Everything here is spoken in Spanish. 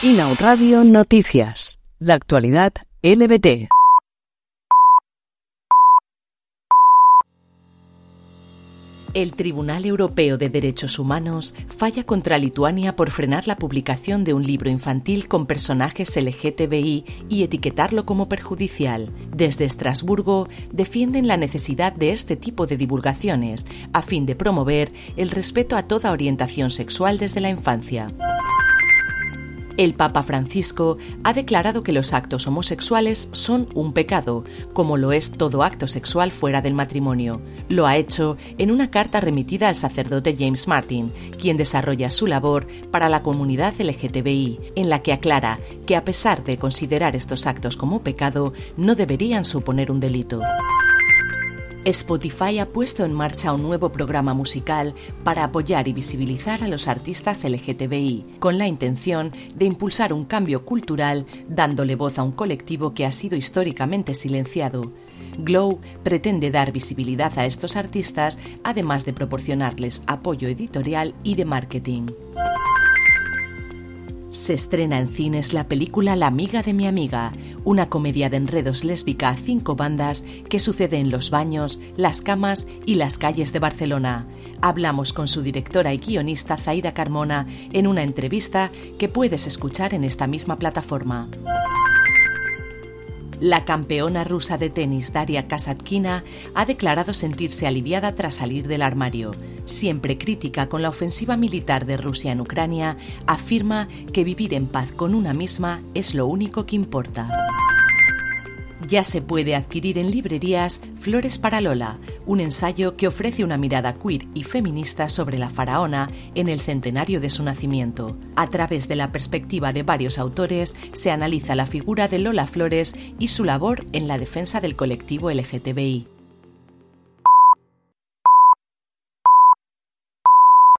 Inau Radio Noticias. La actualidad LBT. El Tribunal Europeo de Derechos Humanos falla contra Lituania por frenar la publicación de un libro infantil con personajes LGTBI y etiquetarlo como perjudicial. Desde Estrasburgo defienden la necesidad de este tipo de divulgaciones a fin de promover el respeto a toda orientación sexual desde la infancia. El Papa Francisco ha declarado que los actos homosexuales son un pecado, como lo es todo acto sexual fuera del matrimonio. Lo ha hecho en una carta remitida al sacerdote James Martin, quien desarrolla su labor para la comunidad LGTBI, en la que aclara que a pesar de considerar estos actos como pecado, no deberían suponer un delito. Spotify ha puesto en marcha un nuevo programa musical para apoyar y visibilizar a los artistas LGTBI, con la intención de impulsar un cambio cultural dándole voz a un colectivo que ha sido históricamente silenciado. Glow pretende dar visibilidad a estos artistas, además de proporcionarles apoyo editorial y de marketing. Se estrena en cines la película La amiga de mi amiga, una comedia de enredos lésbica a cinco bandas que sucede en los baños, las camas y las calles de Barcelona. Hablamos con su directora y guionista Zaida Carmona en una entrevista que puedes escuchar en esta misma plataforma. La campeona rusa de tenis Daria Kasatkina ha declarado sentirse aliviada tras salir del armario. Siempre crítica con la ofensiva militar de Rusia en Ucrania, afirma que vivir en paz con una misma es lo único que importa. Ya se puede adquirir en librerías Flores para Lola, un ensayo que ofrece una mirada queer y feminista sobre la faraona en el centenario de su nacimiento. A través de la perspectiva de varios autores se analiza la figura de Lola Flores y su labor en la defensa del colectivo LGTBI.